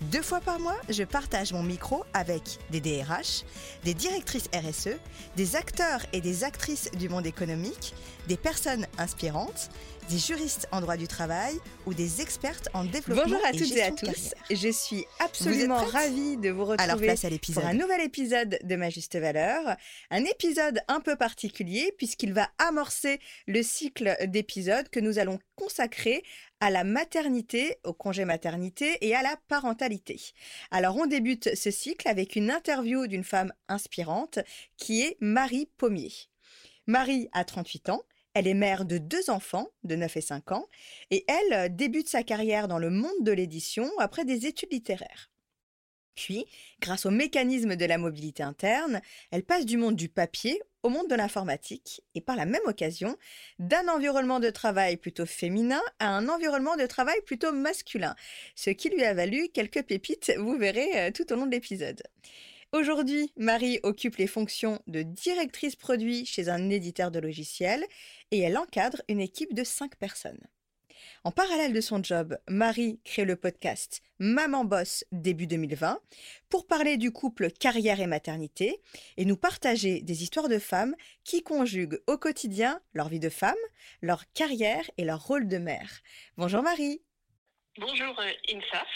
Deux fois par mois, je partage mon micro avec des DRH, des directrices RSE, des acteurs et des actrices du monde économique, des personnes inspirantes, des juristes en droit du travail ou des expertes en développement Bonjour à toutes et à tous. Je suis absolument ravie de vous retrouver Alors place à pour un nouvel épisode de Ma Juste Valeur. Un épisode un peu particulier puisqu'il va amorcer le cycle d'épisodes que nous allons consacrer à la maternité, au congé maternité et à la parentalité. Alors on débute ce cycle avec une interview d'une femme inspirante qui est Marie Pommier. Marie a 38 ans. Elle est mère de deux enfants de 9 et 5 ans et elle euh, débute sa carrière dans le monde de l'édition après des études littéraires. Puis, grâce au mécanisme de la mobilité interne, elle passe du monde du papier au monde de l'informatique et par la même occasion d'un environnement de travail plutôt féminin à un environnement de travail plutôt masculin, ce qui lui a valu quelques pépites, vous verrez euh, tout au long de l'épisode. Aujourd'hui, Marie occupe les fonctions de directrice produit chez un éditeur de logiciels et elle encadre une équipe de 5 personnes. En parallèle de son job, Marie crée le podcast Maman Boss début 2020 pour parler du couple carrière et maternité et nous partager des histoires de femmes qui conjuguent au quotidien leur vie de femme, leur carrière et leur rôle de mère. Bonjour Marie. Bonjour euh, Insaf.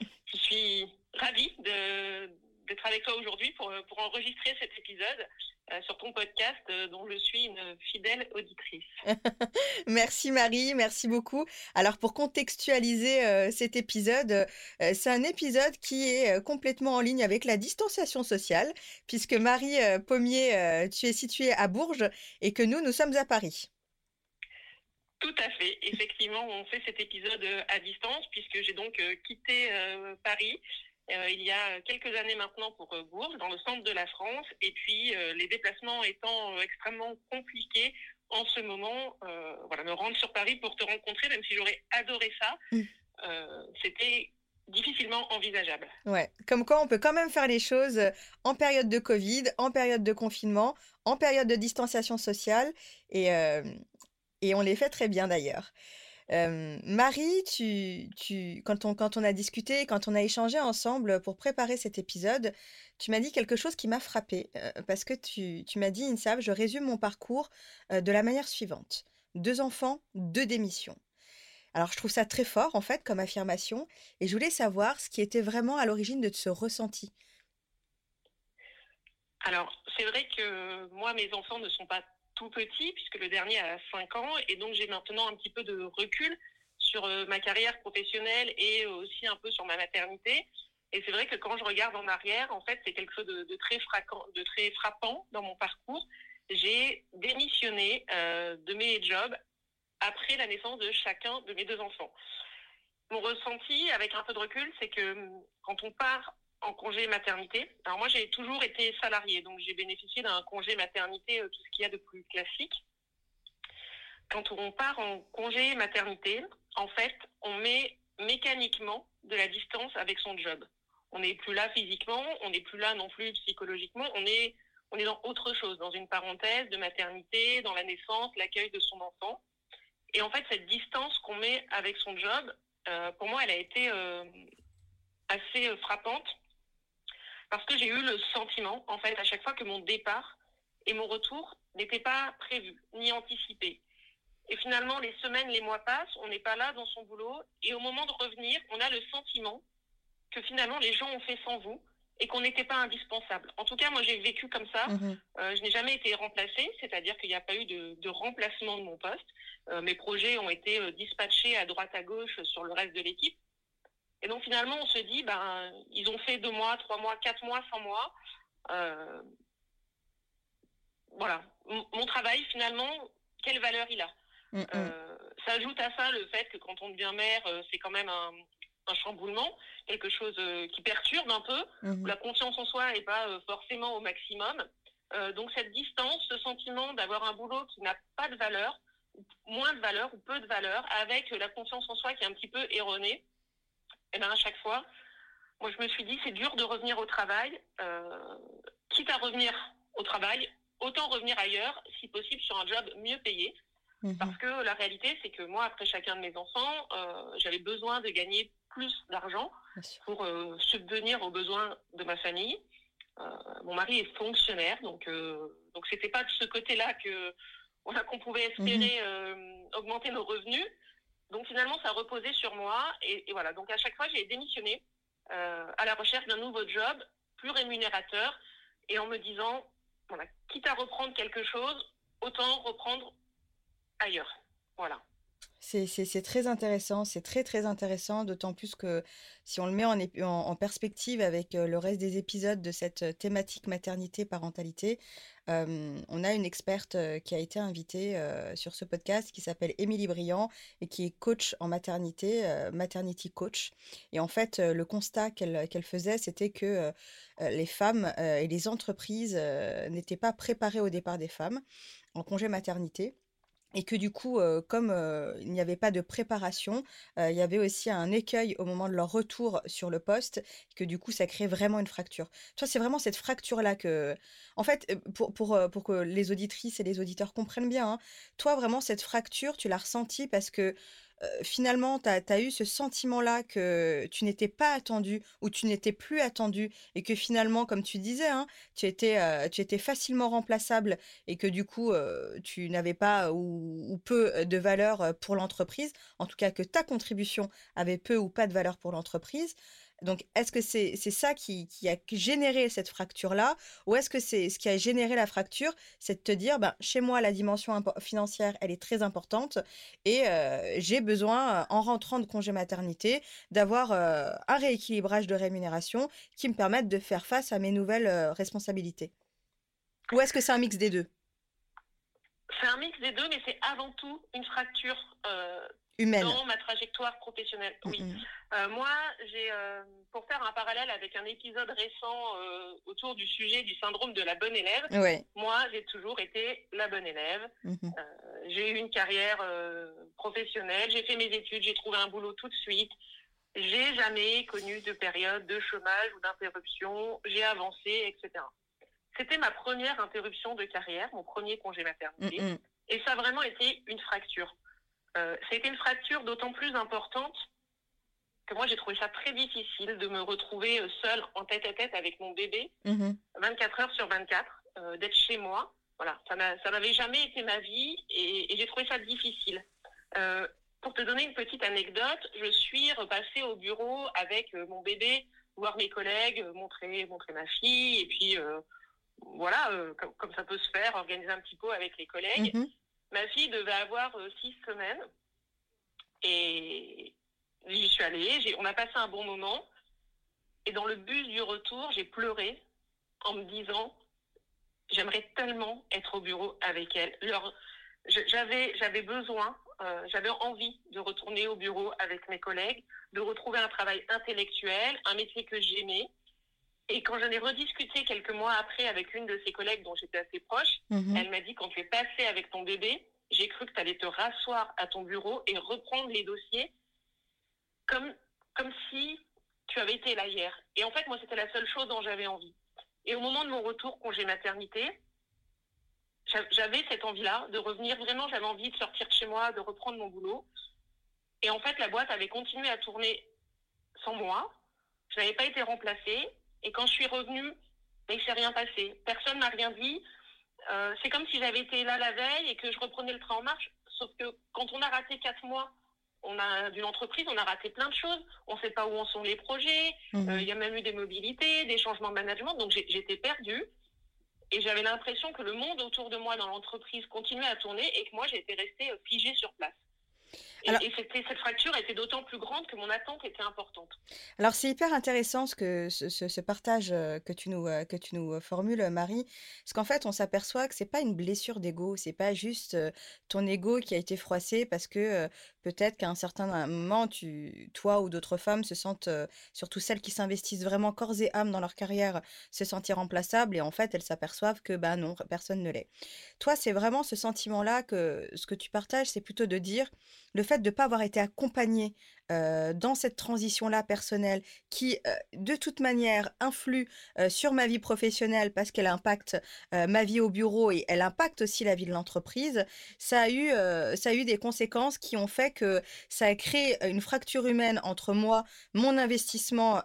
Je suis ravie de, d'être avec toi aujourd'hui pour, pour enregistrer cet épisode euh, sur ton podcast euh, dont je suis une fidèle auditrice. merci Marie, merci beaucoup. Alors pour contextualiser euh, cet épisode, euh, c'est un épisode qui est euh, complètement en ligne avec la distanciation sociale, puisque Marie euh, Pommier, euh, tu es située à Bourges et que nous, nous sommes à Paris. Tout à fait. Effectivement, on fait cet épisode euh, à distance puisque j'ai donc euh, quitté euh, Paris euh, il y a quelques années maintenant pour euh, Bourges, dans le centre de la France. Et puis, euh, les déplacements étant extrêmement compliqués en ce moment, voilà, me rendre sur Paris pour te rencontrer, même si j'aurais adoré ça, Mm. c'était difficilement envisageable. Ouais, comme quoi on peut quand même faire les choses en période de Covid, en période de confinement, en période de distanciation sociale, et, et on les fait très bien d'ailleurs. Marie, tu, tu, quand, on, a discuté, quand on a échangé ensemble pour préparer cet épisode, tu m'as dit quelque chose qui m'a frappée, parce que tu, m'as dit, Insab, je résume mon parcours de la manière suivante. Deux enfants, deux démissions. Alors je trouve ça très fort en fait comme affirmation, et je voulais savoir ce qui était vraiment à l'origine de ce ressenti. Alors, c'est vrai que moi, mes enfants ne sont pas tout petits, puisque le dernier a 5 ans, et donc j'ai maintenant un petit peu de recul sur euh, ma carrière professionnelle et aussi un peu sur ma maternité. Et c'est vrai que quand je regarde en arrière, en fait, c'est quelque chose de, de très, frappant, de très frappant dans mon parcours. J'ai démissionné euh, de mes jobs après la naissance de chacun de mes deux enfants. Mon ressenti, avec un peu de recul, c'est que hum, quand on part en congé maternité. Alors moi, j'ai toujours été salariée, donc j'ai bénéficié d'un congé maternité, euh, tout ce qu'il y a de plus classique. Quand on part en congé maternité, en fait, on met mécaniquement de la distance avec son job. On n'est plus là physiquement, on n'est plus là non plus psychologiquement, on est, on est dans autre chose, dans une parenthèse de maternité, dans la naissance, l'accueil de son enfant. Et en fait, cette distance qu'on met avec son job, pour moi, elle a été assez frappante parce que j'ai eu le sentiment, en fait, à chaque fois que mon départ et mon retour n'étaient pas prévus ni anticipés. Et finalement, les semaines, les mois passent, on n'est pas là dans son boulot, et au moment de revenir, on a le sentiment que finalement les gens ont fait sans vous et qu'on n'était pas indispensable. En tout cas, moi j'ai vécu comme ça. Mhm. Euh, je n'ai jamais été remplacée, c'est-à-dire qu'il n'y a pas eu de, remplacement de mon poste. Euh, mes projets ont été euh, dispatchés à droite à gauche sur le reste de l'équipe. Et donc finalement, on se dit, ben, ils ont fait deux mois, trois mois, quatre mois sans moi. voilà, mon travail finalement, quelle valeur il a mm, mm. S'ajoute à ça le fait que quand on devient mère, c'est quand même un, un chamboulement, quelque chose euh, qui perturbe un peu, mhm. la confiance en soi n'est pas euh, forcément au maximum. Euh, donc cette distance, ce sentiment d'avoir un boulot qui n'a pas de valeur, moins de valeur ou peu de valeur, avec la confiance en soi qui est un petit peu erronée, et eh bien à chaque fois, moi je me suis dit c'est dur de revenir au travail, quitte à revenir au travail, autant revenir ailleurs, si possible sur un job mieux payé. Mhm. Parce que la réalité, c'est que moi, après chacun de mes enfants, j'avais besoin de gagner plus d'argent pour euh, subvenir aux besoins de ma famille. Euh, mon mari est fonctionnaire, donc euh, donc c'était pas de ce côté-là que qu'on pouvait espérer mhm. augmenter nos revenus. Donc finalement, ça reposait sur moi et, voilà. Donc à chaque fois, j'ai démissionné à la recherche d'un nouveau job plus rémunérateur et en me disant, voilà, quitte à reprendre quelque chose, autant reprendre ailleurs. Voilà. C'est très intéressant, c'est très très intéressant, d'autant plus que si on le met en, perspective avec euh, le reste des épisodes de cette euh, thématique maternité-parentalité, on a une experte qui a été invitée sur ce podcast qui s'appelle Émilie Briand et qui est coach en maternité, maternity coach. Et en fait, le constat qu'elle faisait, c'était que les femmes et les entreprises n'étaient pas préparées au départ des femmes en congé maternité et que du coup, comme il n'y avait pas de préparation, il y avait aussi un écueil au moment de leur retour sur le poste, que du coup, ça crée vraiment une fracture. Tu vois, c'est vraiment cette fracture-là que, en fait, pour, pour, pour que les auditrices et les auditeurs comprennent bien, hein, toi, vraiment, cette fracture, tu l'as ressentie parce que finalement, tu as, eu ce sentiment-là que tu n'étais pas attendu ou tu n'étais plus attendu et que finalement, comme tu disais, hein, tu, étais, tu étais facilement remplaçable et que du coup, tu n'avais pas ou, peu de valeur pour l'entreprise, en tout cas que ta contribution avait peu ou pas de valeur pour l'entreprise. Donc, est-ce que c'est ça qui, a généré cette fracture-là? Ou est-ce que c'est ce qui a généré la fracture C'est de te dire, ben, chez moi, la dimension financière, elle est très importante et j'ai besoin, en rentrant de congé maternité, d'avoir un rééquilibrage de rémunération qui me permette de faire face à mes nouvelles responsabilités. Ou est-ce que c'est un mix des deux? C'est un mix des deux, mais c'est avant tout une fracture dans ma trajectoire professionnelle. Oui. Euh, moi, j'ai, euh, pour faire un parallèle avec un épisode récent euh, autour du sujet du syndrome de la bonne élève, moi, j'ai toujours été la bonne élève. Mm-hmm. j'ai eu une carrière professionnelle, j'ai fait mes études, j'ai trouvé un boulot tout de suite. J'ai jamais connu de période de chômage ou d'interruption. J'ai avancé, etc. C'était ma première interruption de carrière, mon premier congé maternité. Et ça a vraiment été une fracture. Euh, c'était une fracture d'autant plus importante que moi j'ai trouvé ça très difficile de me retrouver euh, seule en tête à tête avec mon bébé, 24 mhm. heures sur 24, euh, d'être chez moi. Voilà, ça n'avait jamais été ma vie et, j'ai trouvé ça difficile. pour te donner une petite anecdote, je suis repassée au bureau avec mon bébé, voir mes collègues, montrer, montrer ma fille, et puis voilà, comme, ça peut se faire, organiser un petit peu avec les collègues. Mhm. Ma fille devait avoir euh, six semaines. Et j'y suis allée. On a passé un bon moment. Et dans le bus du retour, j'ai pleuré en me disant j'aimerais tellement être au bureau avec elle. J'avais, j'avais besoin, euh, j'avais envie de retourner au bureau avec mes collègues, de retrouver un travail intellectuel, un métier que j'aimais, et quand j'en ai rediscuté quelques mois après avec une de ses collègues dont j'étais assez proche, mhm. elle m'a dit quand tu es passé avec ton bébé, j'ai cru que tu allais te rasseoir à ton bureau et reprendre les dossiers comme, comme si tu avais été là hier. Et en fait, moi, c'était la seule chose dont j'avais envie. Et au moment de mon retour congé maternité, j'avais cette envie-là de revenir. Vraiment, j'avais envie de sortir de chez moi, de reprendre mon boulot. Et en fait, la boîte avait continué à tourner sans moi. Je n'avais pas été remplacée. Et quand je suis revenue, ben, il ne s'est rien passé. Personne m'a rien dit. Euh, c'est comme si j'avais été là la veille et que je reprenais le train en marche. Sauf que quand on a raté quatre mois on a d'une entreprise, on a raté plein de choses. On ne sait pas où en sont les projets. Mhm. Euh, il y a même eu des mobilités, des changements de management. Donc j'étais perdue. Et j'avais l'impression que le monde autour de moi dans l'entreprise continuait à tourner et que moi j'étais restée figée sur place. Et, cette fracture était d'autant plus grande que mon attente était importante. Alors c'est hyper intéressant ce, que, ce, partage euh, que tu nous, euh, que tu nous euh, formules, Marie, parce qu'en fait on s'aperçoit que c'est pas une blessure d'ego, c'est pas juste ton ego qui a été froissé parce que peut-être qu'à un certain moment, tu, toi ou d'autres femmes se sentent, surtout celles qui s'investissent vraiment corps et âme dans leur carrière, se sentir remplaçables et en fait elles s'aperçoivent que bah non, personne ne l'est. Toi c'est vraiment ce sentiment-là que ce que tu partages, c'est plutôt de dire le fait de ne pas avoir été accompagné dans cette transition-là personnelle qui, de toute manière, influe sur ma vie professionnelle parce qu'elle impacte ma vie au bureau et elle impacte aussi la vie de l'entreprise, ça, a eu, ça a eu des conséquences qui ont fait que ça a créé une fracture humaine entre moi, mon investissement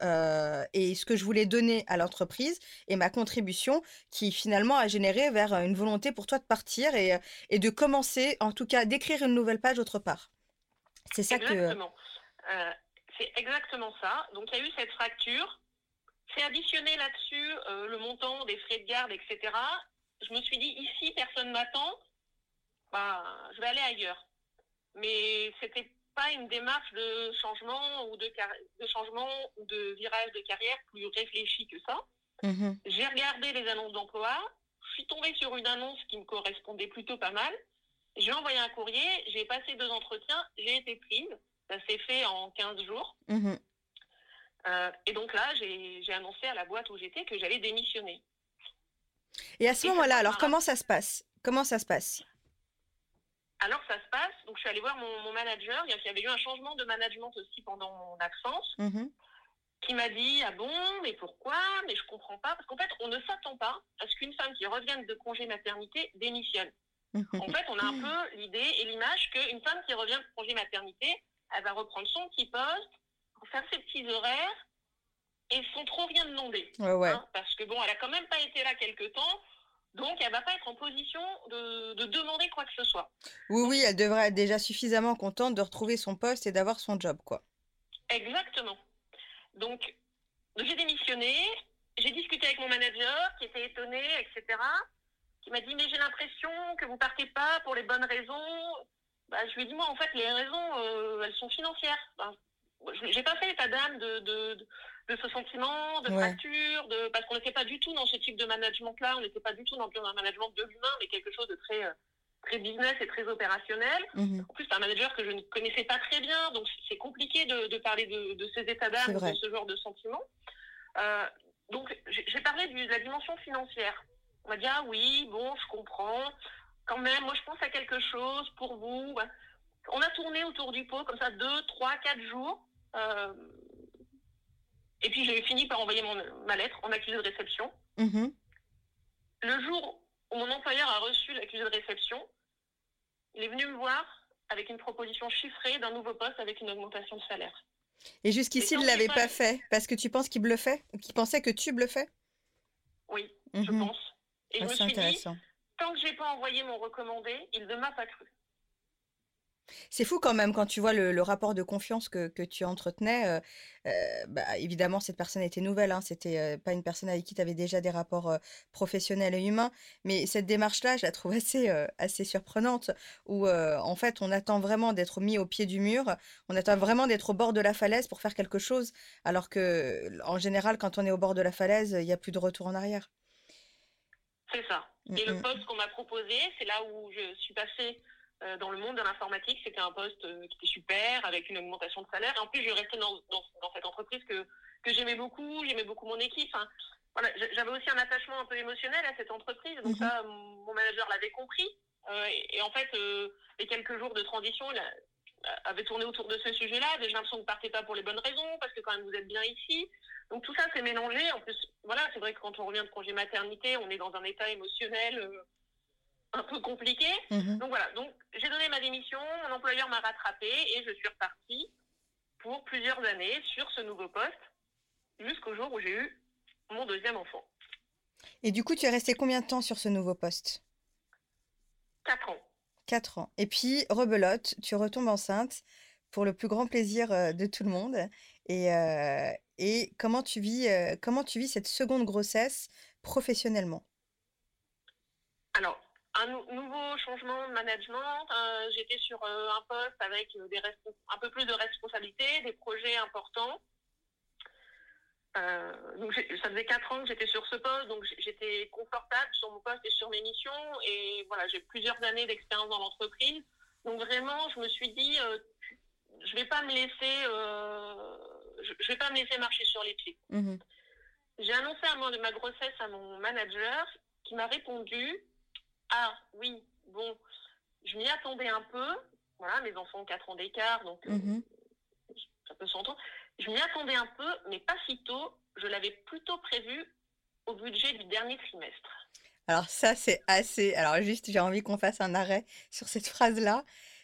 et ce que je voulais donner à l'entreprise et ma contribution qui finalement a généré vers une volonté pour toi de partir et, et de commencer, en tout cas, d'écrire une nouvelle page autre part. C'est ça exactement. Euh, c'est exactement ça. Donc il y a eu cette fracture. C'est additionné là-dessus euh, le montant des frais de garde, etc. Je me suis dit, ici, personne m'attend. Bah, je vais aller ailleurs. Mais c'était pas une démarche de changement ou de, de changement ou de virage de carrière plus réfléchi que ça. Mmh j'ai regardé les annonces d'emploi. Je suis tombée sur une annonce qui me correspondait plutôt pas mal. J'ai envoyé un courrier, j'ai passé deux entretiens, j'ai été prise. Ça s'est fait en 15 jours. Mhm. Euh, et donc là, j'ai annoncé à la boîte où j'étais que j'allais démissionner. Et à ce moment-là, alors comment ça se passe? Comment ça se passe? Alors ça se passe, donc je suis allée voir mon, manager, il y avait eu un changement de management aussi pendant mon absence, mhm. qui m'a dit, ah bon, mais pourquoi? Mais je comprends pas, parce qu'en fait, on ne s'attend pas à ce qu'une femme qui revienne de congé maternité démissionne en fait, on a un peu l'idée et l'image qu'une femme qui revient de congé maternité, elle va reprendre son petit poste, faire ses petits horaires et sans trop rien demander. Hein, parce que bon, elle a quand même pas été là quelque temps. Donc, elle va pas être en position de, demander quoi que ce soit. Oui, oui, elle devrait être déjà suffisamment contente de retrouver son poste et d'avoir son job, quoi. Exactement. Donc, j'ai démissionné, j'ai discuté avec mon manager qui était étonné, etc qui m'a dit mais j'ai l'impression que vous partez pas pour les bonnes raisons. Bah, je lui ai dit moi en fait les raisons euh, elles sont financières. Enfin, j'ai pas fait l'état d'âme de, de, de, ce sentiment, de fracture, de, parce qu'on n'était pas du tout dans ce type de management-là, on n'était pas du tout dans un management de l'humain, mais quelque chose de très, euh, très business et très opérationnel. Mhm. En plus, c'est un manager que je ne connaissais pas très bien, donc c'est compliqué de, de, parler de, de ces états d'âme, de ce genre de sentiments. Euh, donc, j'ai parlé de la dimension financière. On m'a dit, ah oui, bon, je comprends. Quand même, moi, je pense à quelque chose pour vous. On a tourné autour du pot, comme ça, deux, trois, quatre jours. Euh, et puis, j'ai fini par envoyer mon, ma lettre en accusé de réception. Mm-hmm. Le jour où mon employeur a reçu l'accusé de réception, il est venu me voir avec une proposition chiffrée d'un nouveau poste avec une augmentation de salaire. Et jusqu'ici, il ne l'avait pas fait parce que tu penses qu'il bluffait? Qu'il pensait que tu bluffais? Oui, je mm-hmm. pense. Et je me suis dit, tant que j'ai pas envoyé mon recommandé, il ne m'a pas cru. C'est fou quand même quand tu vois le, rapport de confiance que, tu entretenais. Euh, euh, bah, évidemment, cette personne était nouvelle, hein, c'était euh, pas une personne avec qui tu avais déjà des rapports professionnels et humains. Mais cette démarche-là, je la trouve assez, assez surprenante, où en fait, on attend vraiment d'être mis au pied du mur, on attend vraiment d'être au bord de la falaise pour faire quelque chose, alors que en général, quand on est au bord de la falaise, il n'y a plus de retour en arrière. C'est ça. Mm, et le mm. poste qu'on m'a proposé, c'est là où je suis passée euh, dans le monde de l'informatique. C'était un poste euh, qui était super, avec une augmentation de salaire. Et en plus, je restais dans, dans, cette entreprise que, que j'aimais beaucoup. J'aimais beaucoup mon équipe. voilà, J'avais aussi un attachement un peu émotionnel à cette entreprise. Donc mm-hmm. ça, mon manager l'avait compris. Euh, et, en fait, les quelques jours de transition, il avait tourné autour de ce sujet-là. J'ai l'impression que vous ne partez pas pour les bonnes raisons, parce que quand même vous êtes bien ici. Donc tout ça s'est mélangé. En plus, voilà, c'est vrai que quand on revient de congé maternité, on est dans un état émotionnel. Euh, un peu compliqué. Mhm. Donc voilà, donc j'ai donné ma démission, mon employeur m'a rattrapé et je suis repartie pour plusieurs années sur ce nouveau poste jusqu'au jour où j'ai eu mon deuxième enfant. Et du coup, tu es resté combien de temps sur ce nouveau poste? Quatre ans. Quatre ans. Et puis, rebelote, tu retombes enceinte pour le plus grand plaisir euh, de tout le monde. Et, euh, comment tu vis, euh, comment tu vis cette seconde grossesse professionnellement? Alors, un nou- nouveau changement de management. J'étais sur un poste avec un peu plus de responsabilités, des projets importants. Euh, donc ça faisait quatre ans que j'étais sur ce poste, donc j'étais confortable sur mon poste et sur mes missions. Et voilà, j'ai plusieurs années d'expérience dans l'entreprise. Donc vraiment, je me suis dit, euh, je vais pas me laisser, euh, je, je vais pas me laisser marcher sur les pieds. Mhm. J'ai annoncé à moi de ma grossesse à mon manager qui m'a répondu Ah oui, bon, je m'y attendais un peu. Voilà, mes enfants ont 4 ans d'écart, donc Mhm. ça peut s'entendre. Je m'y attendais un peu, mais pas si tôt. Je l'avais plutôt prévu au budget du dernier trimestre. Alors ça, c'est assez... Alors juste, j'ai envie qu'on fasse un arrêt sur cette phrase-là.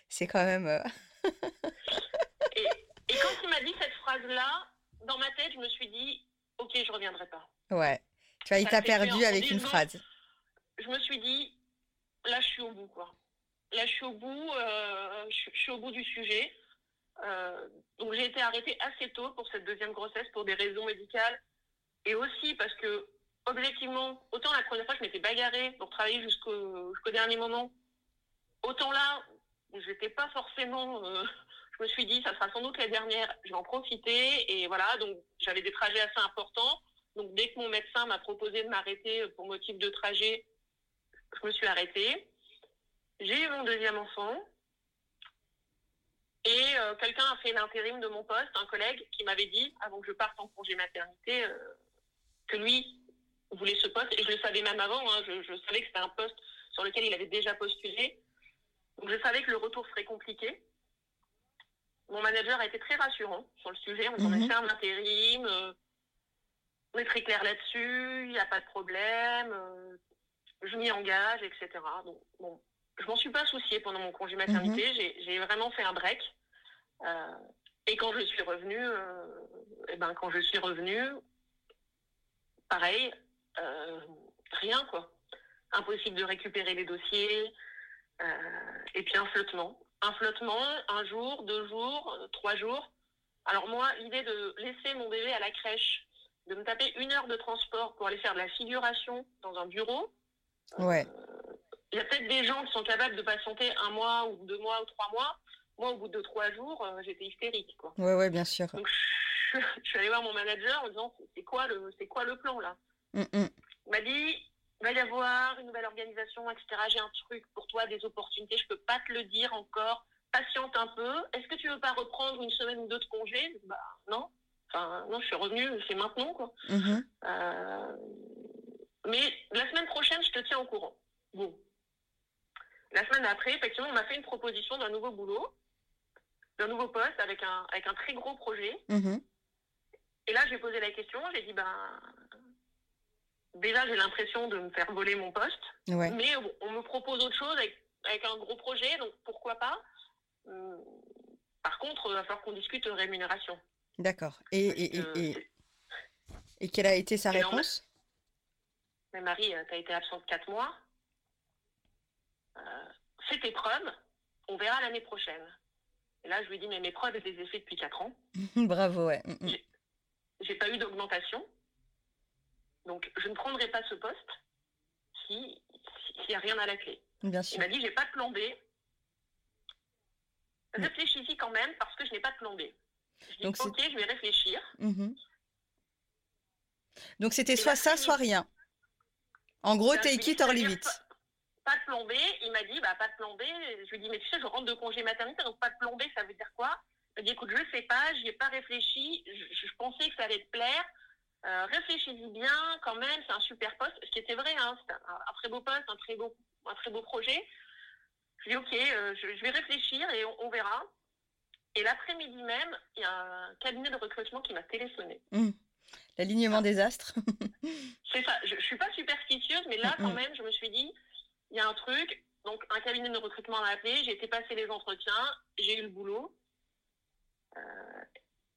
C'est quand même... euh, Et, et quand il m'a dit cette phrase-là, dans ma tête, je me suis dit Ok, je reviendrai pas. Ouais. Tu vois, il t'a perdu avec une phrase. je me suis dit, là, je suis au bout, quoi. Là, je suis au bout, euh, je suis au bout du sujet. Euh, donc, j'ai été arrêtée assez tôt pour cette deuxième grossesse pour des raisons médicales et aussi parce que, objectivement, autant la première fois, je m'étais bagarrée pour travailler jusqu'au dernier moment, autant là, j'étais pas forcément. euh, je me suis dit, ça sera sans doute la dernière, je vais en profiter. Et voilà, donc j'avais des trajets assez importants. Donc, dès que mon médecin m'a proposé de m'arrêter pour motif de trajet, je me suis arrêtée. J'ai eu mon deuxième enfant. Et euh, quelqu'un a fait l'intérim de mon poste, un collègue qui m'avait dit, avant que je parte en congé maternité, euh, que lui voulait ce poste. Et je le savais même avant, hein, je, je savais que c'était un poste sur lequel il avait déjà postulé. Donc je savais que le retour serait compliqué. Mon manager a été très rassurant sur le sujet. On en a Mhm. fait un intérim. euh, on est très clair là-dessus. Il n'y a pas de problème. je m'y engage, etc. Donc, bon, je m'en suis pas souciée pendant mon congé maternité. J'ai- J'ai vraiment fait un break. Euh, et quand je suis revenue, euh, eh ben, quand je suis revenue, pareil, euh, rien quoi. Impossible de récupérer les dossiers. et puis un flottement. Un flottement, un jour, deux jours, trois jours. Alors moi, l'idée de laisser mon bébé à la crèche, de me taper une heure de transport pour aller faire de la figuration dans un bureau, Ouais. il y a peut-être des gens qui sont capables de patienter un mois ou deux mois ou trois mois. Moi, au bout de trois jours, euh, j'étais hystérique. Quoi. Ouais, ouais, bien sûr. Donc, je, je suis allée voir mon manager en disant c'est quoi le, c'est quoi le plan là? Mm, mm. Il m'a dit il va y avoir une nouvelle organisation, etc. J'ai un truc pour toi, des opportunités. Je peux pas te le dire encore. Patiente un peu. Est-ce que tu veux pas reprendre une semaine ou deux de congé? Bah non. Enfin non, je suis revenue. C'est maintenant quoi. Mhm. Euh, mais la semaine prochaine, je te tiens au courant. Bon. La semaine d'après, effectivement, on m'a fait une proposition d'un nouveau boulot, d'un nouveau poste avec un, avec un très gros projet. Mhm. Et là, j'ai posé la question, j'ai dit, ben, déjà, j'ai l'impression de me faire voler mon poste, Ouais. mais on, me propose autre chose avec, avec un gros projet, donc pourquoi pas? Hum, Par contre, il va falloir qu'on discute rémunération. D'accord. Et, et, et, et, quelle a été sa réponse? Mais Marie, tu as été absente quatre mois. Euh, fais tes preuves, on verra l'année prochaine. Et là, je lui dis, mais mes preuves, je les ai depuis quatre ans. Bravo, ouais. Mm, mm. J'ai pas eu d'augmentation. Donc, je ne prendrai pas ce poste si- s'il n'y a rien à la clé. Bien Il sûr. m'a dit, j'ai pas de plan B. Réfléchis-y quand même parce que je n'ai pas de plan B. Je dis, Donc, c'est- ok, je vais réfléchir. Mhm. Donc c'était Et soit ça, soit rien. En gros, Ben, je lui take Pas, de plan B. Il m'a dit, bah, pas de plan B. Je lui ai dit, mais tu sais, je rentre de congé maternité, donc pas de plan B, ça veut dire quoi? Il m'a dit, écoute, je sais pas, j'y ai pas réfléchi. Je, je pensais que ça allait te plaire. Euh, réfléchis-y bien, quand même, c'est un super poste. Ce qui était vrai, hein, c'était un, un très beau poste, un très beau, un très beau projet. Je lui ai dit, ok, euh, je, je vais réfléchir et on, on verra. Et l'après-midi même, il y a un cabinet de recrutement qui m'a téléphoné. L'alignement des astres. C'est ça, je, je suis pas superstitieuse, mais là, Mm, quand mm. même, je me suis dit, il y a un truc. Donc, un cabinet de recrutement m'a appelé, j'ai été passer les entretiens, j'ai eu le boulot. Euh,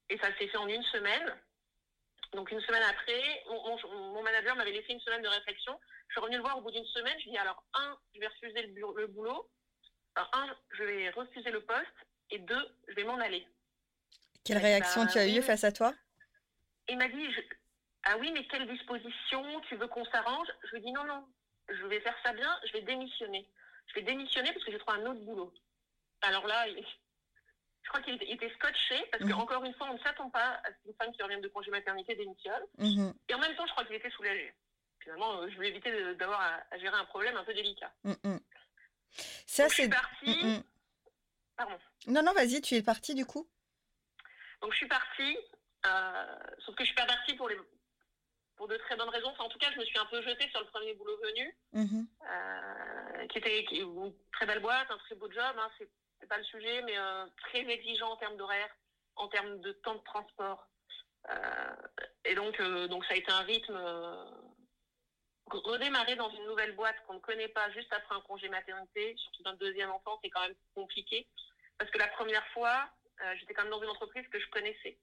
et ça s'est fait en une semaine. Donc, une semaine après, mon, manager m'avait laissé une semaine de réflexion. Je suis revenue le voir au bout d'une semaine. Je lui ai dit alors, un, je vais refuser le, le boulot. Alors, un, je vais refuser le poste. Et deux, je vais m'en aller. Quelle réaction tu as eue face à toi? Il m'a dit Ah oui, mais quelle disposition Tu veux qu'on s'arrange? Je lui ai dit Non, non, je vais faire ça bien, je vais démissionner. Je vais démissionner parce que j'ai trouvé un autre boulot. Alors là, je crois qu'il était, scotché parce mmh. qu'encore une fois, on ne s'attend pas à ce qu'une femme qui revient de congé maternité démissionne. Mmh. Et en même temps, je crois qu'il était soulagé. Finalement, euh, je voulais éviter d'avoir à, gérer un problème un peu délicat. Mmh, ça, c'est. Je suis partie. Pardon. Non, non, vas-y, tu es partie du coup Donc, je suis partie. Euh, sauf que je suis pas partie pour les, pour de très bonnes raisons. en tout cas, je me suis un peu jetée sur le premier boulot venu, mhm. euh, qui était une très belle boîte, un très beau job. Hein, c'est pas le sujet, mais euh, très exigeant en termes d'horaire, en termes de temps de transport. Euh, et donc, donc, ça a été un rythme. redémarrer dans une nouvelle boîte qu'on ne connaît pas juste après un congé maternité, surtout d'un deuxième enfant, c'est quand même compliqué. Parce que la première fois, j'étais quand même dans une entreprise que je connaissais.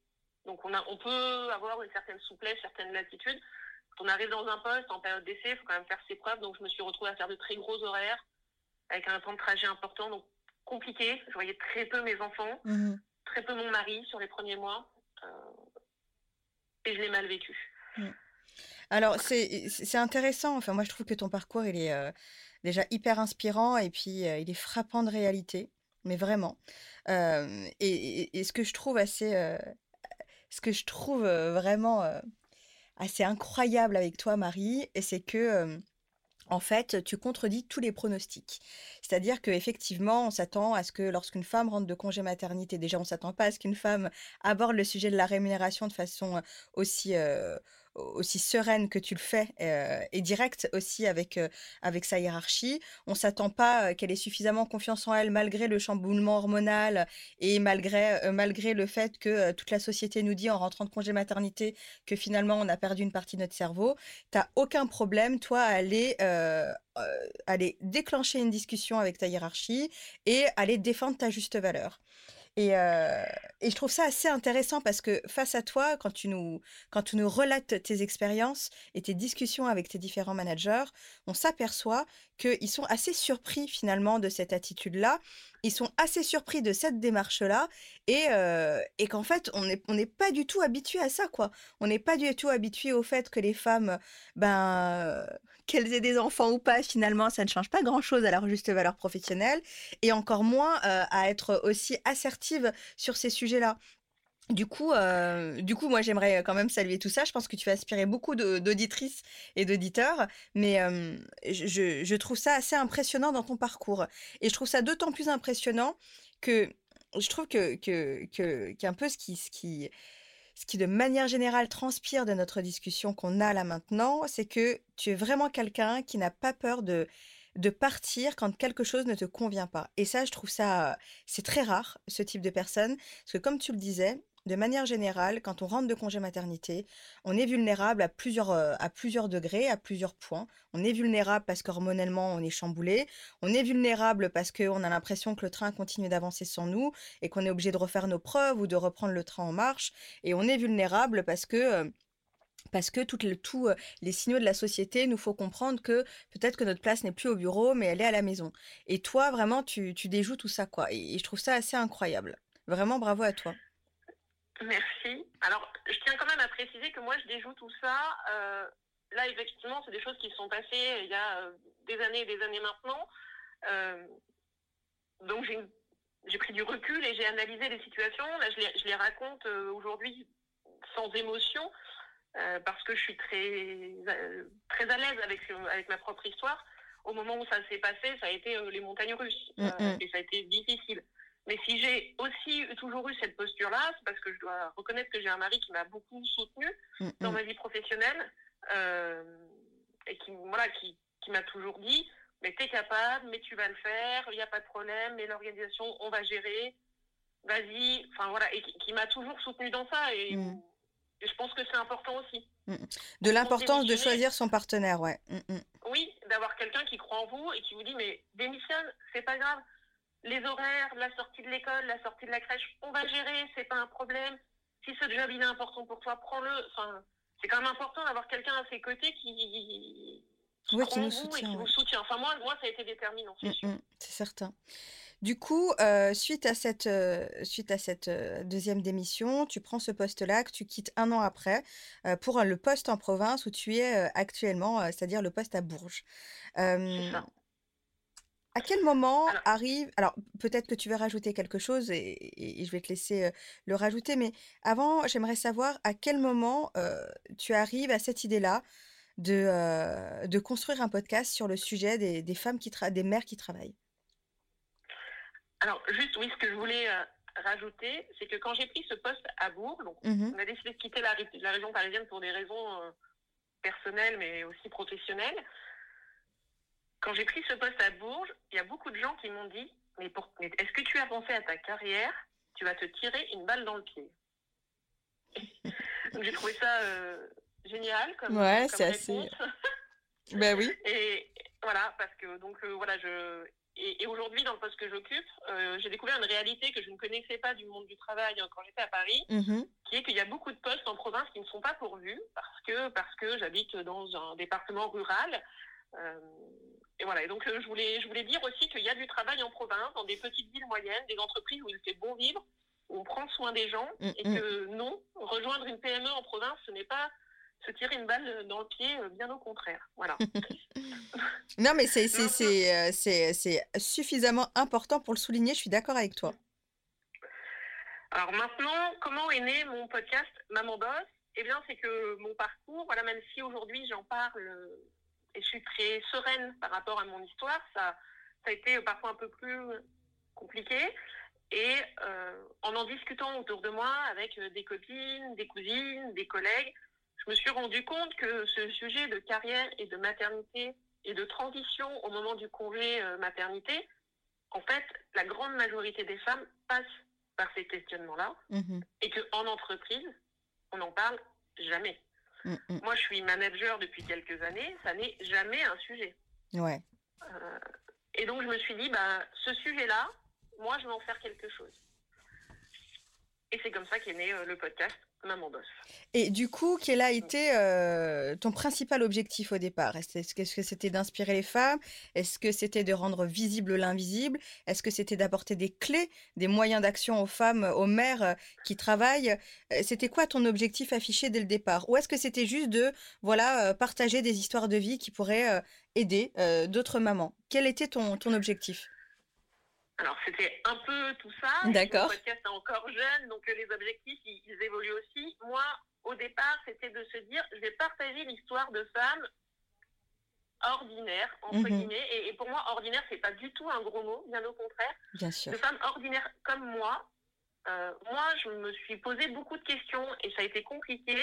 Donc on, a, on peut avoir une certaine souplesse, certaine latitude. Quand on arrive dans un poste en période d'essai, il faut quand même faire ses preuves. Donc je me suis retrouvée à faire de très gros horaires avec un temps de trajet important, donc compliqué. Je voyais très peu mes enfants, mhm. très peu mon mari sur les premiers mois. Euh, et je l'ai mal vécu. Mhm. Alors c'est intéressant. Enfin moi je trouve que ton parcours il est euh, déjà hyper inspirant et puis euh, il est frappant de réalité. Mais vraiment. et, ce que je trouve assez, ce que je trouve vraiment assez incroyable avec toi, Marie, c'est que en fait, tu contredis tous les pronostics. C'est-à-dire qu'effectivement, on s'attend à ce que lorsqu'une femme rentre de congé maternité, déjà, on s'attend pas à ce qu'une femme aborde le sujet de la rémunération de façon aussi, aussi sereine que tu le fais euh, et directe aussi avec, euh, avec sa hiérarchie. On s'attend pas euh, qu'elle ait suffisamment confiance en elle malgré le chamboulement hormonal et malgré, malgré le fait que toute la société nous dit en rentrant de congé maternité que finalement on a perdu une partie de notre cerveau. Tu aucun problème, toi, à aller, aller déclencher une discussion avec ta hiérarchie et aller défendre ta juste valeur. Euh, et, je trouve ça assez intéressant parce que face à toi, quand tu nous, quand tu nous relates tes expériences et tes discussions avec tes différents managers, on s'aperçoit qu'ils sont assez surpris finalement de cette attitude-là. Ils sont assez surpris de cette démarche-là et, euh, et qu'en fait, on n'est pas du tout habitué à ça, quoi. On n'est pas du tout habitué au fait que les femmes, ben, qu'elles aient des enfants ou pas, finalement, ça ne change pas grand-chose à leur juste valeur professionnelle, et encore moins euh, à être aussi assertive sur ces sujets-là. Du coup, euh, du coup, moi, j'aimerais quand même saluer tout ça. Je pense que tu vas inspirer beaucoup d'auditrices et d'auditeurs, mais euh, je, trouve ça assez impressionnant dans ton parcours. Et je trouve ça d'autant plus impressionnant que je trouve que, que, que qu'un peu ce qui, ce qui, ce qui de manière générale transpire de notre discussion qu'on a là maintenant, c'est que tu es vraiment quelqu'un qui n'a pas peur de de partir quand quelque chose ne te convient pas. Et ça, je trouve ça, c'est très rare, ce type de personne, parce que comme tu le disais, de manière générale, quand on rentre de congé maternité, on est vulnérable à plusieurs, euh, à plusieurs degrés, à plusieurs points. On est vulnérable parce qu'hormonellement, on est chamboulé. On est vulnérable parce qu'on a l'impression que le train continue d'avancer sans nous et qu'on est obligé de refaire nos preuves ou de reprendre le train en marche. Et on est vulnérable parce que... Euh, parce que tous euh, les signaux de la société nous faut comprendre que peut-être que notre place n'est plus au bureau, mais elle est à la maison. Et toi, vraiment, tu, déjoues tout ça, quoi. et je trouve ça assez incroyable. Vraiment, bravo à toi. Merci. Alors, je tiens quand même à préciser que moi, je déjoue tout ça. Euh, là, effectivement, c'est des choses qui sont passées il y a euh, des années et des années maintenant. Euh, donc, j'ai pris du recul et j'ai analysé les situations. Là, je les, je les raconte aujourd'hui sans émotion parce que je suis très, très à l'aise avec, avec ma propre histoire. Au moment où ça s'est passé, ça a été les montagnes russes mm, mm. et ça a été difficile. Mais si j'ai aussi toujours eu cette posture-là, c'est parce que je dois reconnaître que j'ai un mari qui m'a beaucoup soutenue mm, dans mm. ma vie professionnelle euh, et qui, voilà, qui, qui m'a toujours dit mais tu es capable, mais tu vas le faire, il n'y a pas de problème, mais l'organisation, on va gérer, vas-y, enfin voilà, et qui, m'a toujours soutenue dans ça. Et, mm. et je pense que c'est important aussi. De l'importance de choisir son partenaire, ouais. Oui, d'avoir quelqu'un qui croit en vous et qui vous dit mais démissionne, c'est pas grave. Les horaires, la sortie de l'école, la sortie de la crèche, on va gérer, c'est pas un problème. Si ce job il est important pour toi, prends-le. Enfin, c'est quand même important d'avoir quelqu'un à ses côtés qui, oui, qui nous soutient. vous soutient. Enfin, moi, moi, ça a été déterminant, c'est mmh, c'est certain. Du coup, euh, suite à cette, euh, suite à cette euh, deuxième démission, tu prends ce poste-là que tu quittes un an après pour le poste en province où tu es actuellement, c'est-à-dire le poste à Bourges. ça. À quel moment arrive... Alors, peut-être que tu veux rajouter quelque chose et, je vais te laisser le rajouter, mais avant, j'aimerais savoir à quel moment tu arrives à cette idée-là de, de construire un podcast sur le sujet des, des femmes qui des mères qui travaillent? Alors, juste, oui, ce que je voulais rajouter, c'est que quand j'ai pris ce poste à Bourg, donc, mmh on a décidé de quitter la, la, région parisienne pour des raisons personnelles, mais aussi professionnelles. Quand j'ai pris ce poste à Bourges, il y a beaucoup de gens qui m'ont dit Mais, est-ce que tu as pensé à ta carrière? Tu vas te tirer une balle dans le pied. Donc j'ai trouvé ça génial comme, ouais, c'est assez. ben oui. Et voilà, parce que donc euh, voilà, je et, aujourd'hui dans le poste que j'occupe, euh, j'ai découvert une réalité que je ne connaissais pas du monde du travail hein, quand j'étais à Paris, mmh qui est qu'il y a beaucoup de postes en province qui ne sont pas pourvus parce que parce que j'habite dans un département rural. Euh, et voilà. Et donc je voulais je voulais dire aussi qu'il y a du travail en province, dans des petites villes moyennes, des entreprises où il fait bon vivre, où on prend soin des gens, mmh, et mmh. que non, rejoindre une PME en province, ce n'est pas se tirer une balle dans le pied, euh, bien au contraire. Voilà. non, mais c'est euh, c'est suffisamment important pour le souligner, je suis d'accord avec toi. Alors maintenant, comment est né mon podcast Maman Boss Eh bien, c'est que mon parcours, voilà, même si aujourd'hui j'en parle et je suis très sereine par rapport à mon histoire, ça, ça a été parfois un peu plus compliqué. Et euh, en en discutant autour de moi avec des copines, des cousines, des collègues, je me suis rendu compte que ce sujet de carrière et de maternité et de transition au moment du congé euh, maternité, en fait, la grande majorité des femmes passent par ces questionnements-là mmh et qu'en entreprise, on n'en parle jamais. Mmh, mmh. Moi, je suis manager depuis quelques années, ça n'est jamais un sujet. Ouais. Euh, et donc, je me suis dit, bah, ce sujet-là, moi, je vais en faire quelque chose. Et c'est comme ça qu'est né euh, le podcast Maman Boss. Et du coup, quel a été euh, ton principal objectif au départ? Est-ce que c'était d'inspirer les femmes? Est-ce que c'était de rendre visible l'invisible? Est-ce que c'était d'apporter des clés, des moyens d'action aux femmes, aux mères euh, qui travaillent? C'était quoi ton objectif affiché dès le départ? Ou est-ce que c'était juste de voilà partager des histoires de vie qui pourraient aider d'autres mamans? Quel était ton, ton objectif? Alors, c'était un peu tout ça. D'accord. Le podcast est encore jeune, donc euh, les objectifs, ils, évoluent aussi. Moi, au départ, c'était de se dire, je vais partager l'histoire de femmes ordinaires, entre mhm. guillemets. Et, pour moi, ordinaire, c'est pas du tout un gros mot, bien au contraire. Bien sûr. De femmes ordinaires comme moi. Euh, moi, je me suis posé beaucoup de questions et ça a été compliqué.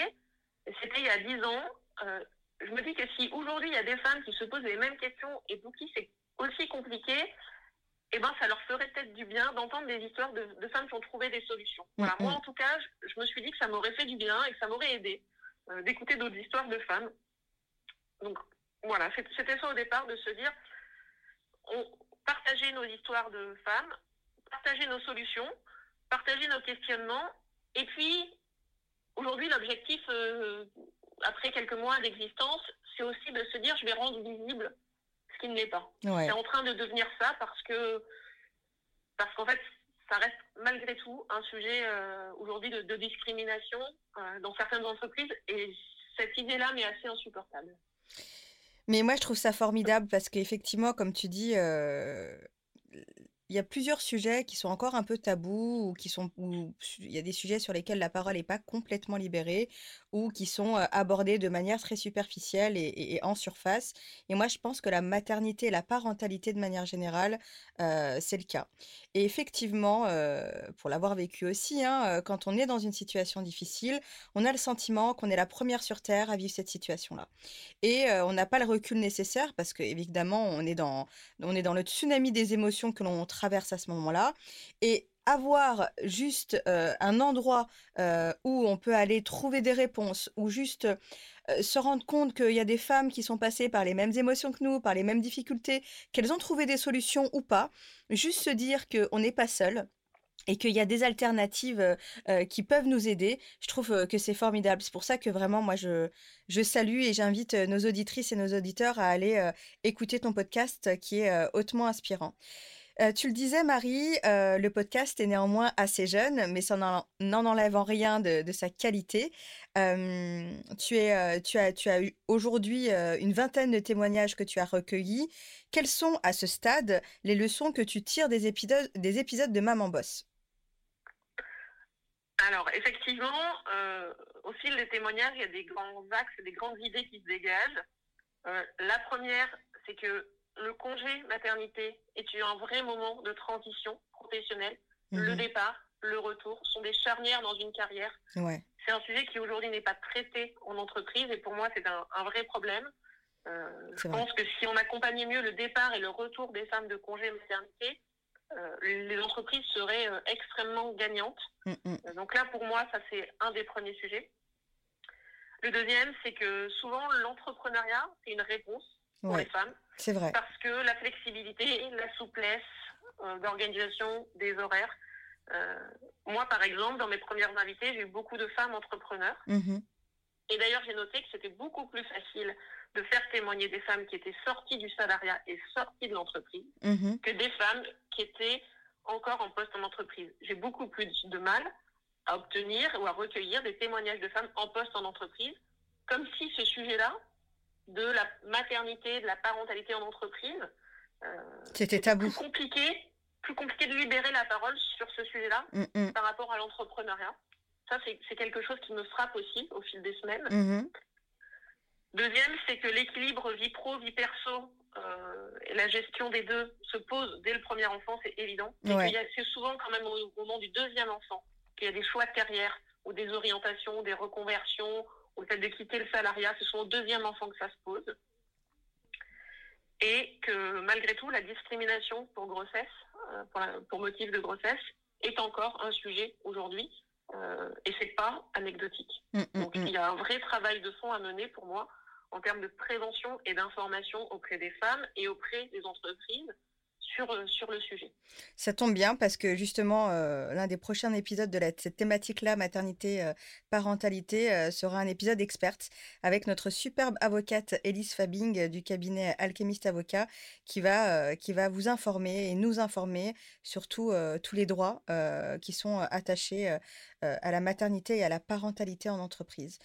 C'était il y a dix ans. Euh, je me dis que si aujourd'hui, il y a des femmes qui se posent les mêmes questions et pour qui c'est aussi compliqué, eh ben, ça leur ferait peut-être du bien d'entendre des histoires de, femmes qui ont trouvé des solutions. Moi, en tout cas, je, me suis dit que ça m'aurait fait du bien et que ça m'aurait aidé euh, d'écouter d'autres histoires de femmes. Donc, voilà, c'était ça au départ, de se dire, on, partager nos histoires de femmes, partager nos solutions, partager nos questionnements. Et puis, aujourd'hui, l'objectif, euh, après quelques mois d'existence, c'est aussi de se dire, je vais rendre visible ce qui ne l'est pas. C'est en train de devenir ça parce que parce qu'en fait, ça reste malgré tout un sujet euh, aujourd'hui de, discrimination euh, dans certaines entreprises et cette idée-là m'est assez insupportable. Mais moi, je trouve ça formidable parce qu'effectivement, comme tu dis, euh, il y a plusieurs sujets qui sont encore un peu tabous ou qui sont il y a des sujets sur lesquels la parole n'est pas complètement libérée ou qui sont abordés de manière très superficielle et, en surface. Et moi, je pense que la maternité la parentalité de manière générale, c'est le cas. Et effectivement, pour l'avoir vécu aussi, hein, quand on est dans une situation difficile, on a le sentiment qu'on est la première sur Terre à vivre cette situation-là. Et on n'a pas le recul nécessaire parce que évidemment, on est dans, on est dans le tsunami des émotions que l'on traverse à ce moment-là. Et avoir juste un endroit où on peut aller trouver des réponses ou juste se rendre compte qu'il y a des femmes qui sont passées par les mêmes émotions que nous, par les mêmes difficultés, qu'elles ont trouvé des solutions ou pas. Juste se dire qu'on n'est pas seul et qu'il y a des alternatives qui peuvent nous aider, je trouve que c'est formidable. C'est pour ça que vraiment, moi, je, je salue et j'invite nos auditrices et nos auditeurs à aller écouter ton podcast qui est hautement inspirant. Tu le disais, Marie, le podcast est néanmoins assez jeune, mais ça n'en enlève en rien de, sa qualité. tu, es, tu, as, eu aujourd'hui une vingtaine de témoignages que tu as recueillis. Quelles sont, à ce stade, les leçons que tu tires des épisodes, des épisodes de Maman Boss alors, effectivement, euh, au fil des témoignages, il y a des grands axes, des grandes idées qui se dégagent. Euh, la première, c'est que le congé maternité est un vrai moment de transition professionnelle. Le mhm. départ, le retour sont des charnières dans une carrière. C'est un sujet qui aujourd'hui n'est pas traité en entreprise et pour moi, c'est un, vrai problème. Euh, je pense que si on accompagnait mieux le départ et le retour des femmes de congé maternité, euh, les entreprises seraient euh, extrêmement gagnantes. Euh, donc là, pour moi, ça c'est un des premiers sujets. Le deuxième, c'est que souvent l'entrepreneuriat, c'est une réponse pour les femmes. C'est vrai. Parce que la flexibilité, la souplesse d'organisation des horaires. moi, par exemple, dans mes premières invités, j'ai eu beaucoup de femmes entrepreneurs. Mm-hmm. Et d'ailleurs, j'ai noté que c'était beaucoup plus facile de faire témoigner des femmes qui étaient sorties du salariat et sorties de l'entreprise mhm. que des femmes qui étaient encore en poste en entreprise. J'ai beaucoup plus de mal à obtenir ou à recueillir des témoignages de femmes en poste en entreprise, comme si ce sujet-là, de la maternité, de la parentalité en entreprise, euh, c'était tabou. Plus compliqué, plus compliqué de libérer la parole sur ce sujet-là mm, mm. par rapport à l'entrepreneuriat. Ça, c'est quelque chose qui me frappe aussi au fil des semaines. Mhm. Deuxième, c'est que l'équilibre vie pro, vie perso euh, et la gestion des deux se pose dès le premier enfant, c'est évident. C'est souvent quand même au moment du deuxième enfant qu'il y a des choix de carrière ou des orientations, des reconversions, le fait de quitter le salariat. Ce sont au deuxième enfant que ça se pose. Et que malgré tout, la discrimination pour grossesse, euh, pour, pour motif de grossesse, est encore un sujet aujourd'hui. Euh, et c'est pas anecdotique. Mm, mm, Donc mm. il y a un vrai travail de fond à mener pour moi en termes de prévention et d'information auprès des femmes et auprès des entreprises sur, euh, sur le sujet. Ça tombe bien parce que justement, euh, l'un des prochains épisodes de cette thématique-là, maternité-parentalité, euh, sera un épisode experte avec notre superbe avocate Elise Fabing du cabinet Alchemist Avocat qui va, qui va vous informer et nous informer sur tous les droits qui sont attachés à la maternité et à la parentalité en entreprise.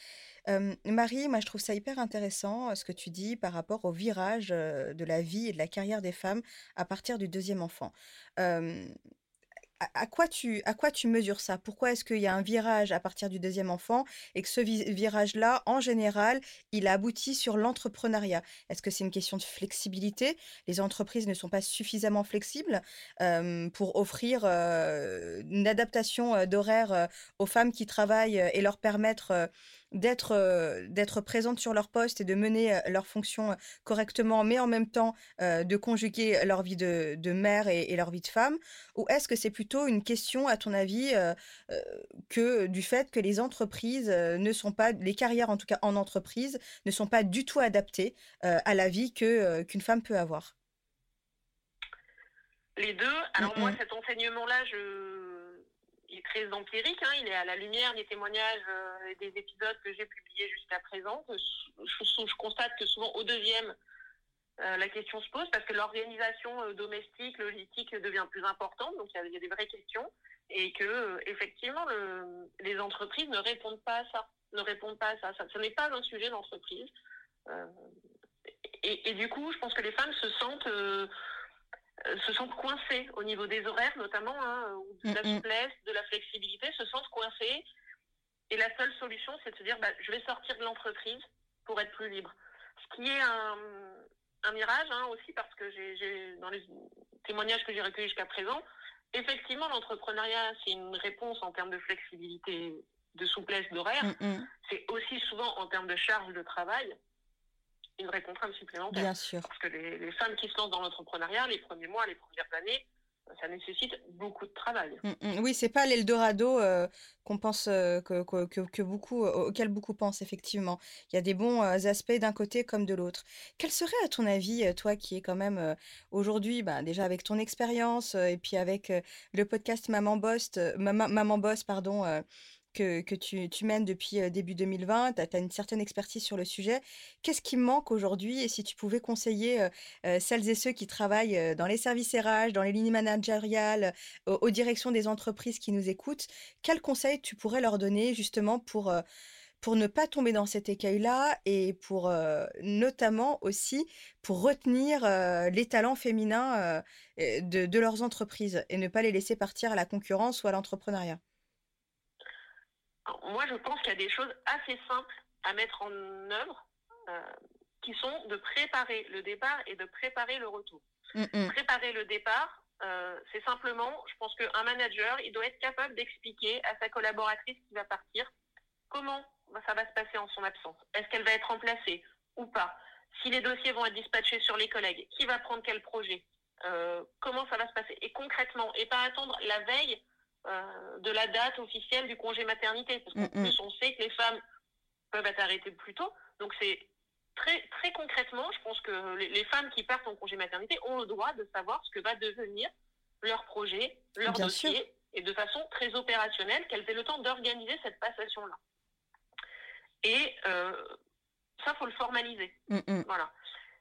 Marie, moi je trouve ça hyper intéressant ce que tu dis par rapport au virage de la vie et de la carrière des femmes à partir du deuxième enfant. À, quoi tu, à quoi tu mesures ça? Pourquoi est-ce qu'il y a un virage à partir du deuxième enfant et que ce virage-là, en général, il aboutit sur l'entrepreneuriat? Est-ce que c'est une question de flexibilité? Les entreprises ne sont pas suffisamment flexibles pour offrir une adaptation d'horaire aux femmes qui travaillent et leur permettre d'être euh, d'être présente sur leur poste et de mener euh, leur fonction euh, correctement, mais en même temps de conjuguer leur vie de, de mère et, leur vie de femme? Ou est-ce que c'est plutôt une question, à ton avis, que du fait que les entreprises ne sont pas, les carrières en tout cas en entreprise, ne sont pas du tout adaptées à la vie que qu'une femme peut avoir? Les deux. Alors moi, cet enseignement-là, je il est très empirique, hein, il est à la lumière des témoignages euh, des épisodes que j'ai publiés jusqu'à présent. Je, constate que souvent au deuxième, euh, la question se pose parce que l'organisation euh, domestique, logistique devient plus importante, donc il y, a des vraies questions et que effectivement les entreprises ne répondent pas à ça, ne répondent pas à ça. ça ce n'est pas un sujet d'entreprise. Et, du coup, je pense que les femmes se sentent euh, se sentent coincés au niveau des horaires notamment, hein, de la souplesse, de la flexibilité, se sentent coincés. Et la seule solution, c'est de se dire, bah, je vais sortir de l'entreprise pour être plus libre. Ce qui est un, un mirage hein, aussi parce que j'ai dans les témoignages que j'ai recueillis jusqu'à présent, effectivement, l'entrepreneuriat, c'est une réponse en termes de flexibilité, de souplesse d'horaire. C'est aussi souvent en termes de charge de travail une vraie contrainte supplémentaire. Bien sûr. Parce que les, femmes qui se lancent dans l'entrepreneuriat, les premiers mois, les premières années, ça nécessite beaucoup de travail. Mmh, mmh. Oui, c'est pas l'Eldorado qu'on pense que, que, beaucoup auquel beaucoup pensent effectivement. Il y a des bons aspects d'un côté comme de l'autre. Quel serait à ton avis, toi qui es quand même aujourd'hui, bah, déjà avec ton expérience et puis avec le podcast Maman Boss, Maman Boss pardon, que, tu, mènes depuis début 2020, tu as, une certaine expertise sur le sujet. Qu'est-ce qui manque aujourd'hui Et si tu pouvais conseiller celles et ceux qui travaillent dans les services RH, dans les lignes managériales, aux, directions des entreprises qui nous écoutent, quels conseils tu pourrais leur donner justement pour, pour ne pas tomber dans cet écueil-là et pour notamment aussi pour retenir les talents féminins de, de leurs entreprises et ne pas les laisser partir à la concurrence ou à l'entrepreneuriat? Moi, je pense qu'il y a des choses assez simples à mettre en œuvre euh, qui sont de préparer le départ et de préparer le retour. Mm, mm. Préparer le départ, euh, c'est simplement, je pense qu'un manager, il doit être capable d'expliquer à sa collaboratrice qui va partir comment ça va se passer en son absence. Est-ce qu'elle va être remplacée ou pas? Si les dossiers vont être dispatchés sur les collègues, qui va prendre quel projet? Euh, Comment ça va se passer? Et concrètement, et pas attendre la veille euh, de la date officielle du congé maternité. Parce qu'en mm, mm. plus, on sait que les femmes peuvent être arrêtées plus tôt. Donc, c'est très, très concrètement, je pense que les, femmes qui partent en congé maternité ont le droit de savoir ce que va devenir leur projet, leur dossier, et de façon très opérationnelle, qu'elles aient le temps d'organiser cette passation-là. Et euh, ça, faut le formaliser. Mm, voilà.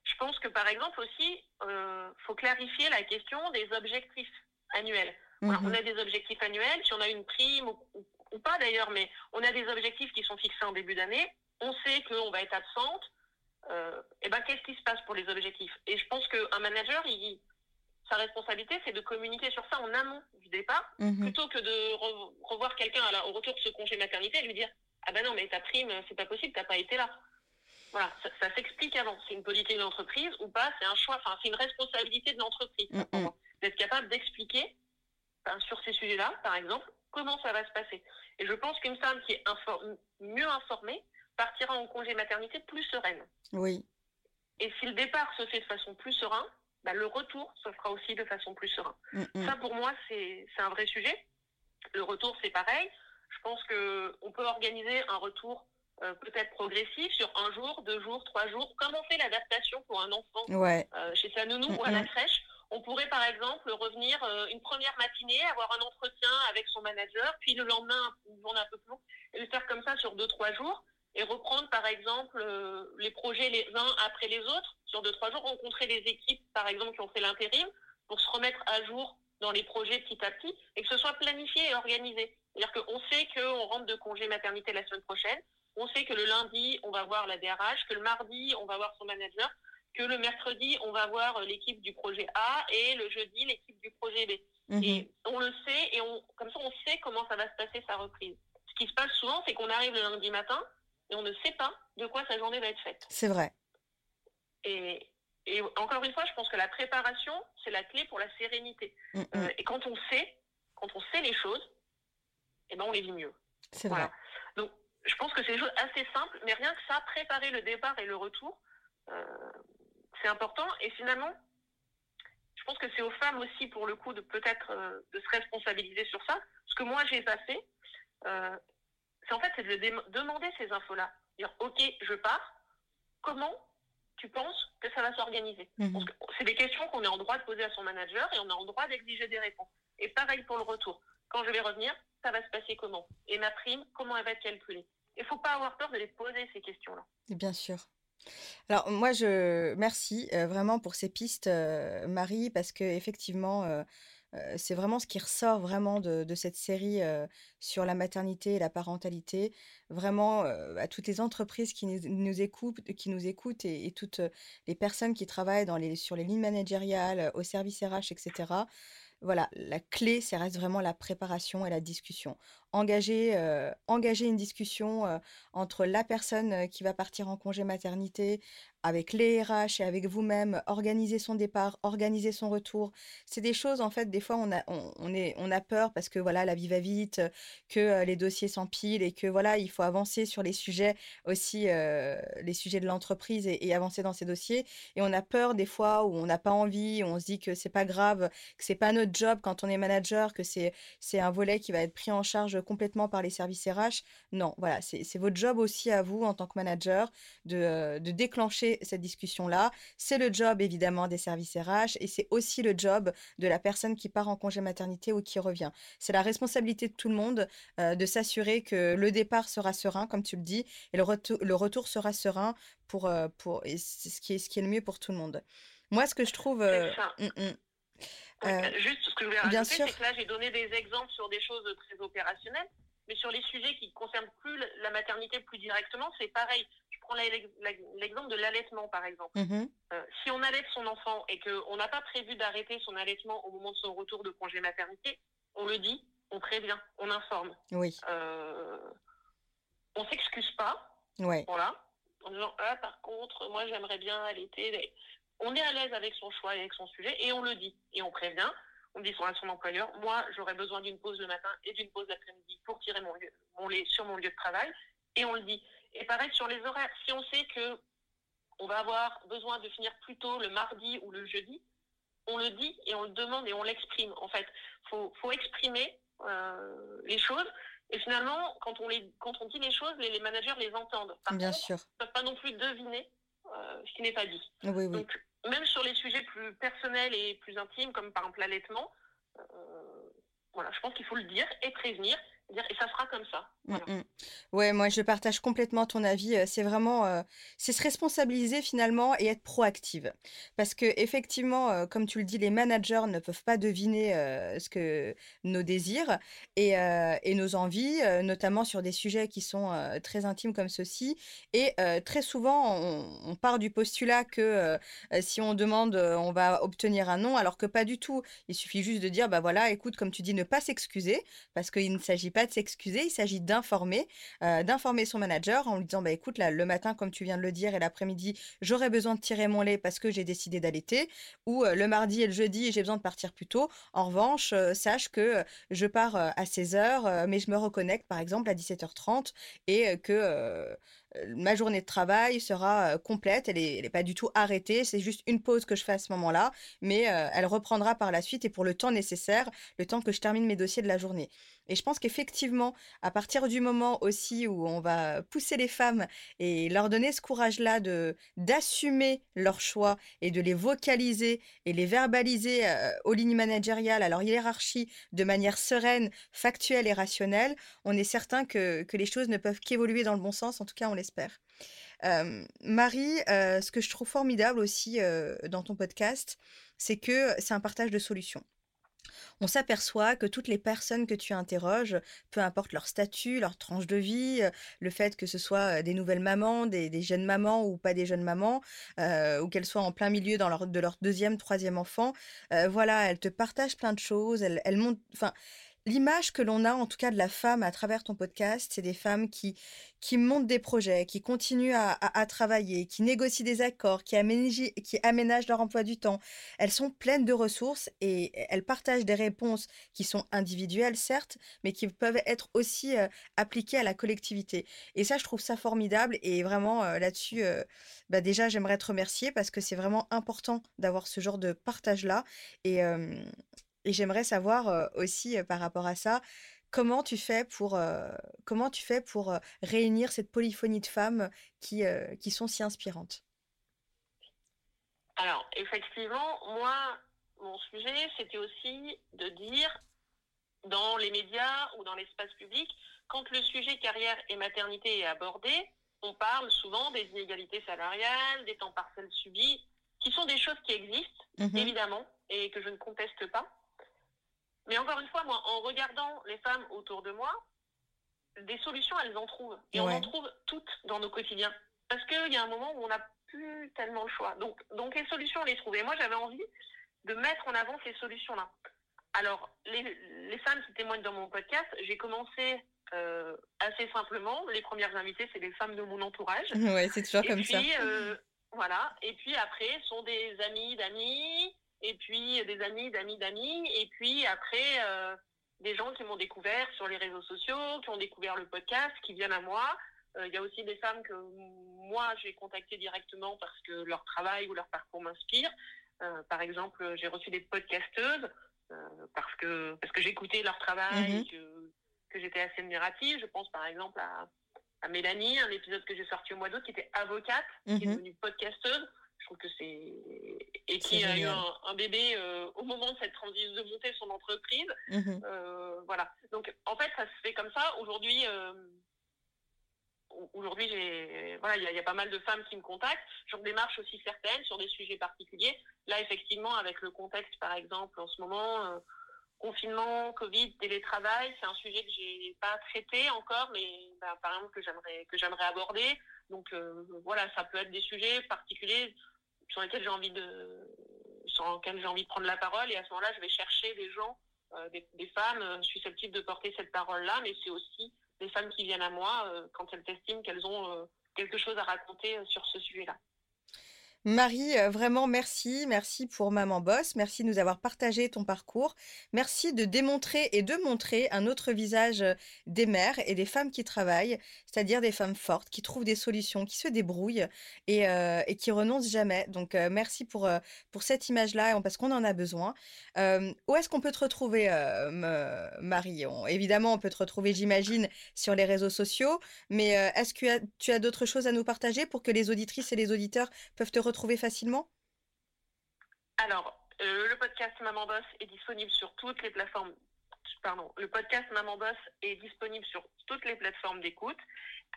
Je pense que par exemple aussi, euh, faut clarifier la question des objectifs annuels. On mhm. a des objectifs annuels, si on a une prime ou, pas d'ailleurs, mais on a des objectifs qui sont fixés en début d'année. On sait qu'on va être absente. Euh, et ben qu'est-ce qui se passe pour les objectifs? Et je pense qu'un manager, il, sa responsabilité, c'est de communiquer sur ça en amont du départ, mhm. plutôt que de revoir quelqu'un au retour de ce congé maternité et lui dire ah ben non mais ta prime, c'est pas possible, t'as pas été là. Voilà, ça, s'explique avant. C'est une politique d'entreprise ou pas, c'est un choix, enfin c'est une responsabilité de l'entreprise d'être capable d'expliquer sur ces sujets-là, par exemple, comment ça va se passer. Et je pense qu'une femme qui est mieux informée partira en congé maternité plus sereine. Oui. Et si le départ se fait de façon plus serein, bah, le retour se fera aussi de façon plus serein. Mm. Ça, pour moi, c'est un vrai sujet. Le retour, c'est pareil. Je pense qu'on peut organiser un retour euh, peut-être progressif sur un jour, deux jours, trois jours, comme on fait l'adaptation pour un enfant euh, chez sa nounou ou à la crèche. On pourrait par exemple revenir euh, une première matinée, avoir un entretien avec son manager, puis le lendemain, une journée un peu plus longue, et le faire comme ça sur deux, trois jours, et reprendre par exemple euh, les projets les uns après les autres, sur deux, trois jours, rencontrer les équipes par exemple qui ont fait l'intérim, pour se remettre à jour dans les projets petit à petit, et que ce soit planifié et organisé. C'est-à-dire qu'on sait qu'on rentre de congé maternité la semaine prochaine, on sait que le lundi, on va voir la DRH, que le mardi, on va voir son manager, que le mercredi, on va voir l'équipe du projet A et le jeudi, l'équipe du projet B. Mhm. Et on le sait, et on, comme ça, on sait comment ça va se passer sa reprise. Ce qui se passe souvent, c'est qu'on arrive le lundi matin et on ne sait pas de quoi sa journée va être faite. C'est vrai. Et, et, encore une fois, je pense que la préparation, c'est la clé pour la sérénité. Mm. Euh, et quand on sait, quand on sait les choses, eh ben on les vit mieux. C'est vrai. Donc, je pense que c'est des choses assez simples, mais rien que ça, préparer le départ et le retour, euh, c'est important. Et finalement, je pense que c'est aux femmes aussi, pour le coup, de peut-être euh, de se responsabiliser sur ça. Ce que moi, j'ai passé, euh, c'est en fait, c'est de demander ces infos-là. Dire, OK, je pars. Comment tu penses que ça va s'organiser? Mhm. C'est des questions qu'on est en droit de poser à son manager et on est en droit d'exiger des réponses. Et pareil pour le retour. Quand je vais revenir, ça va se passer comment? Et ma prime, comment elle va être calculée? Il ne faut pas avoir peur de les poser, ces questions-là. Bien sûr. Alors moi je merci, vraiment pour ces pistes, Marie, parce qu'effectivement, c'est vraiment ce qui ressort vraiment de cette série, sur la maternité et la parentalité. Vraiment, à toutes les entreprises qui nous écoutent qui nous écoutent et toutes, les personnes qui travaillent dans les sur les lignes managériales, au service RH etc voilà, la clé, ça reste vraiment la préparation et la discussion. Engager, euh, engager une discussion euh, entre la personne euh, qui va partir en congé maternité avec les RH et avec vous-même, organiser son départ, organiser son retour. C'est des choses, en fait, des fois, on a, on, est, on a peur parce que voilà, la vie va vite, que les dossiers s'empilent et que voilà, il faut avancer sur les sujets aussi, les sujets de l'entreprise et, avancer dans ces dossiers. Et on a peur des fois où on n'a pas envie, on se dit que c'est pas grave, que c'est pas notre job quand on est manager, que c'est, c'est un volet qui va être pris en charge complètement par les services RH. Non, voilà, c'est, votre job aussi à vous en tant que manager de, de déclencher cette discussion-là. C'est le job évidemment des services RH et c'est aussi le job de la personne qui part en congé maternité ou qui revient. C'est la responsabilité de tout le monde euh, de s'assurer que le départ sera serein, comme tu le dis, et le, retour, le retour sera serein pour, euh, pour et ce qui est ce qui est le mieux pour tout le monde. Moi, ce que je trouve. Euh, hum, juste ce que je voulais rajouter, c'est que là, j'ai donné des exemples sur des choses très opérationnelles, mais sur les sujets qui ne concernent plus la maternité plus directement, c'est pareil l'exemple de l'allaitement, par exemple. Mm-hmm. Euh, si on allaite son enfant et qu'on n'a pas prévu d'arrêter son allaitement au moment de son retour de congé maternité, on le dit, on prévient, on informe. Oui. Euh, on s'excuse pas. Ouais. Voilà. En disant, ah, par contre, moi, j'aimerais bien allaiter. On est à l'aise avec son choix et avec son sujet et on le dit. Et on prévient. On dit à son employeur, moi, j'aurais besoin d'une pause le matin et d'une pause l'après-midi pour tirer mon, mon lait sur mon lieu de travail. Et on le dit. Et pareil sur les horaires. Si on sait que on va avoir besoin de finir plus tôt le mardi ou le jeudi, on le dit et on le demande et on l'exprime. En fait, faut, faut exprimer euh, les choses. Et finalement, quand on, les, quand on dit les choses, les, managers les entendent. Bien sûr. Ils ne peuvent pas non plus deviner ce qui n'est pas dit. Oui, oui. Donc, même sur les sujets plus personnels et plus intimes, comme par exemple l'allaitement, euh, voilà, je pense qu'il faut le dire et prévenir et ça sera comme ça. Mmh, mmh. Ouais, moi je partage complètement ton avis. Euh, c'est vraiment, euh, c'est se responsabiliser finalement et être proactive. Parce que effectivement, euh, comme tu le dis, les managers ne peuvent pas deviner ce que nos désirs et, et nos envies, notamment sur des sujets qui sont très intimes comme ceci. Et très souvent, on, part du postulat que si on demande, on va obtenir un non, alors que pas du tout. Il suffit juste de dire, bah voilà, écoute, comme tu dis, ne pas s'excuser, parce qu'il ne s'agit pas de s'excuser, il s'agit d'informer, d'informer son manager en lui disant bah écoute là le matin comme tu viens de le dire et l'après-midi j'aurais besoin de tirer mon lait parce que j'ai décidé d'allaiter ou le mardi et le jeudi j'ai besoin de partir plus tôt. En revanche sache que je pars à 16h mais je me reconnecte par exemple à 17h30 et que ma journée de travail sera complète, elle n'est pas du tout arrêtée, c'est juste une pause que je fais à ce moment-là, mais elle reprendra par la suite et pour le temps nécessaire, le temps que je termine mes dossiers de la journée. Et je pense qu'effectivement, à partir du moment aussi où on va pousser les femmes et leur donner ce courage-là de d'assumer leurs choix et de les vocaliser et les verbaliser aux lignes managériales, à leur hiérarchie, de manière sereine, factuelle et rationnelle, on est certain que, que les choses ne peuvent qu'évoluer dans le bon sens, en tout cas on l'espère. Marie, ce que je trouve formidable aussi dans ton podcast, c'est que c'est un partage de solutions on s'aperçoit que toutes les personnes que tu interroges, peu importe leur statut, leur tranche de vie, euh, le fait que ce soit euh, des nouvelles mamans, des, jeunes mamans ou pas des jeunes mamans, euh, ou qu'elles soient en plein milieu dans de leur deuxième, troisième enfant, voilà, elles te partagent plein de choses, elles, elles montent, l'image que l'on a en tout cas de la femme à travers ton podcast, c'est des femmes qui, qui montent des projets, qui continuent à, travailler, qui négocient des accords, qui aménagent, qui aménagent leur emploi du temps. Elles sont pleines de ressources et elles partagent des réponses qui sont individuelles, certes, mais qui peuvent être aussi euh, appliquées à la collectivité. Et ça, je trouve ça formidable et vraiment euh, là-dessus, euh, bah déjà, j'aimerais te remercier parce que c'est vraiment important d'avoir ce genre de partage-là. Et, et j'aimerais savoir aussi par rapport à ça, comment tu fais pour, comment tu fais pour réunir cette polyphonie de femmes qui, qui sont si inspirantes? Alors, effectivement, moi, mon sujet, c'était aussi de dire dans les médias ou dans l'espace public, quand le sujet carrière et maternité est abordé, on parle souvent des inégalités salariales, des temps partiels subis, qui sont des choses qui existent, mmh évidemment, et que je ne conteste pas. Mais encore une fois, moi, en regardant les femmes autour de moi, des solutions, elles en trouvent. Et on en trouve toutes dans nos quotidiens. Parce qu'il y a un moment où on n'a plus tellement le choix. Donc, donc les solutions, on les trouve. Et moi, j'avais envie de mettre en avant ces solutions-là. Alors, les, les, femmes qui témoignent dans mon podcast, j'ai commencé euh, assez simplement. Les premières invitées, c'est les femmes de mon entourage. Ouais, c'est toujours comme puis, ça. Euh, Voilà. Et puis après, sont des amis d'amis, et puis des amis d'amis d'amis, et puis après, euh, des gens qui m'ont découvert sur les réseaux sociaux, qui ont découvert le podcast, qui viennent à moi. Euh, il y a aussi des femmes que moi, j'ai contactées directement parce que leur travail ou leur parcours m'inspire. Euh, par exemple, j'ai reçu des podcasteuses parce que, parce que j'écoutais leur travail, mhm. que, que j'étais assez admirative. Je pense par exemple à à Mélanie, un épisode que j'ai sorti au mois d'août, qui était avocate, qui est mhm. devenue podcasteuse. Je trouve que c'est et qui a eu un, bébé euh, au moment de cette transition de monter son entreprise. Mhm. Euh, voilà. Donc en fait, ça se fait comme ça. Aujourd'hui, euh, aujourd'hui, j'ai voilà, il y, a pas mal de femmes qui me contactent. J'en démarche aussi certaines sur des sujets particuliers. Là, effectivement, avec le contexte, par exemple, en ce moment confinement, Covid, télétravail, c'est un sujet que j'ai pas traité encore, mais bah, par exemple que j'aimerais que j'aimerais aborder. Donc euh, voilà, ça peut être des sujets particuliers sur lesquels j'ai envie de sur j'ai envie de prendre la parole et à ce moment-là, je vais chercher des gens, euh, des, femmes euh, susceptibles de porter cette parole-là, mais c'est aussi des femmes qui viennent à moi quand elles estiment qu'elles ont quelque chose à raconter sur ce sujet-là. Marie, euh, vraiment merci. Merci pour Maman Boss. Merci de nous avoir partagé ton parcours. Merci de démontrer et de montrer un autre visage euh, des mères et des femmes qui travaillent, c'est-à-dire des femmes fortes, qui trouvent des solutions, qui se débrouillent et, euh, qui renoncent jamais. Donc, merci pour, pour cette image-là, parce qu'on en a besoin. où est-ce qu'on peut te retrouver, Marie? Évidemment, on peut te retrouver, j'imagine, sur les réseaux sociaux, mais est-ce que tu as, as d'autres choses à nous partager pour que les auditrices et les auditeurs peuvent te retrouver retrouver facilement? Alors, euh, le podcast Maman Boss est disponible sur toutes les plateformes. Pardon, le podcast Maman Boss est disponible sur toutes les plateformes d'écoute.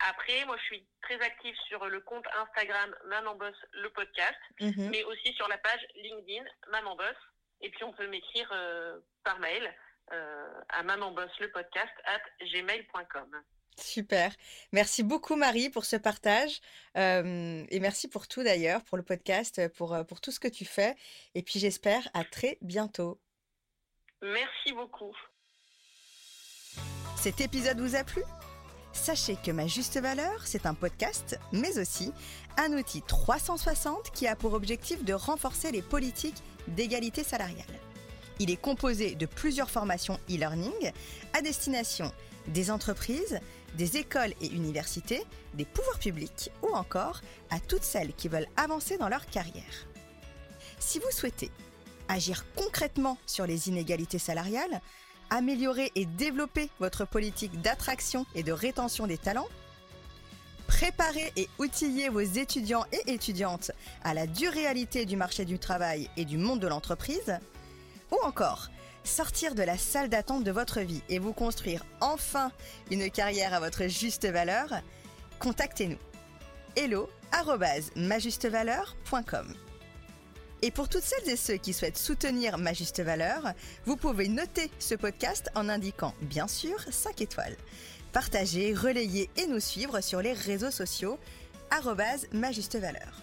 Après, moi, je suis très active sur le compte Instagram Maman Boss le podcast, mhm. mais aussi sur la page LinkedIn Maman Boss. Et puis, on peut m'écrire euh, par mail euh, à Maman Boss le podcast at gmail.com. Super. Merci beaucoup Marie pour ce partage euh, et merci pour tout d'ailleurs, pour le podcast, pour, pour tout ce que tu fais. Et puis j'espère à très bientôt. Merci beaucoup. Cet épisode vous a plu? Sachez que Ma Juste Valeur, c'est un podcast, mais aussi un outil 360 qui a pour objectif de renforcer les politiques d'égalité salariale. Il est composé de plusieurs formations e-learning à destination des entreprises, des écoles et universités, des pouvoirs publics ou encore à toutes celles qui veulent avancer dans leur carrière. Si vous souhaitez agir concrètement sur les inégalités salariales, améliorer et développer votre politique d'attraction et de rétention des talents, préparer et outiller vos étudiants et étudiantes à la dure réalité du marché du travail et du monde de l'entreprise, ou encore sortir de la salle d'attente de votre vie et vous construire enfin une carrière à votre juste valeur, contactez-nous. hello majustevaleur.com Et pour toutes celles et ceux qui souhaitent soutenir Ma Juste Valeur, vous pouvez noter ce podcast en indiquant bien sûr 5 étoiles. Partagez, relayez et nous suivre sur les réseaux sociaux Ma Juste Valeur.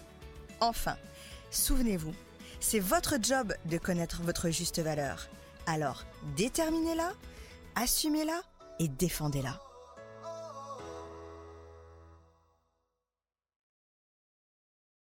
Enfin, souvenez-vous, c'est votre job de connaître votre juste valeur. Alors, déterminez-la, assumez-la et défendez-la.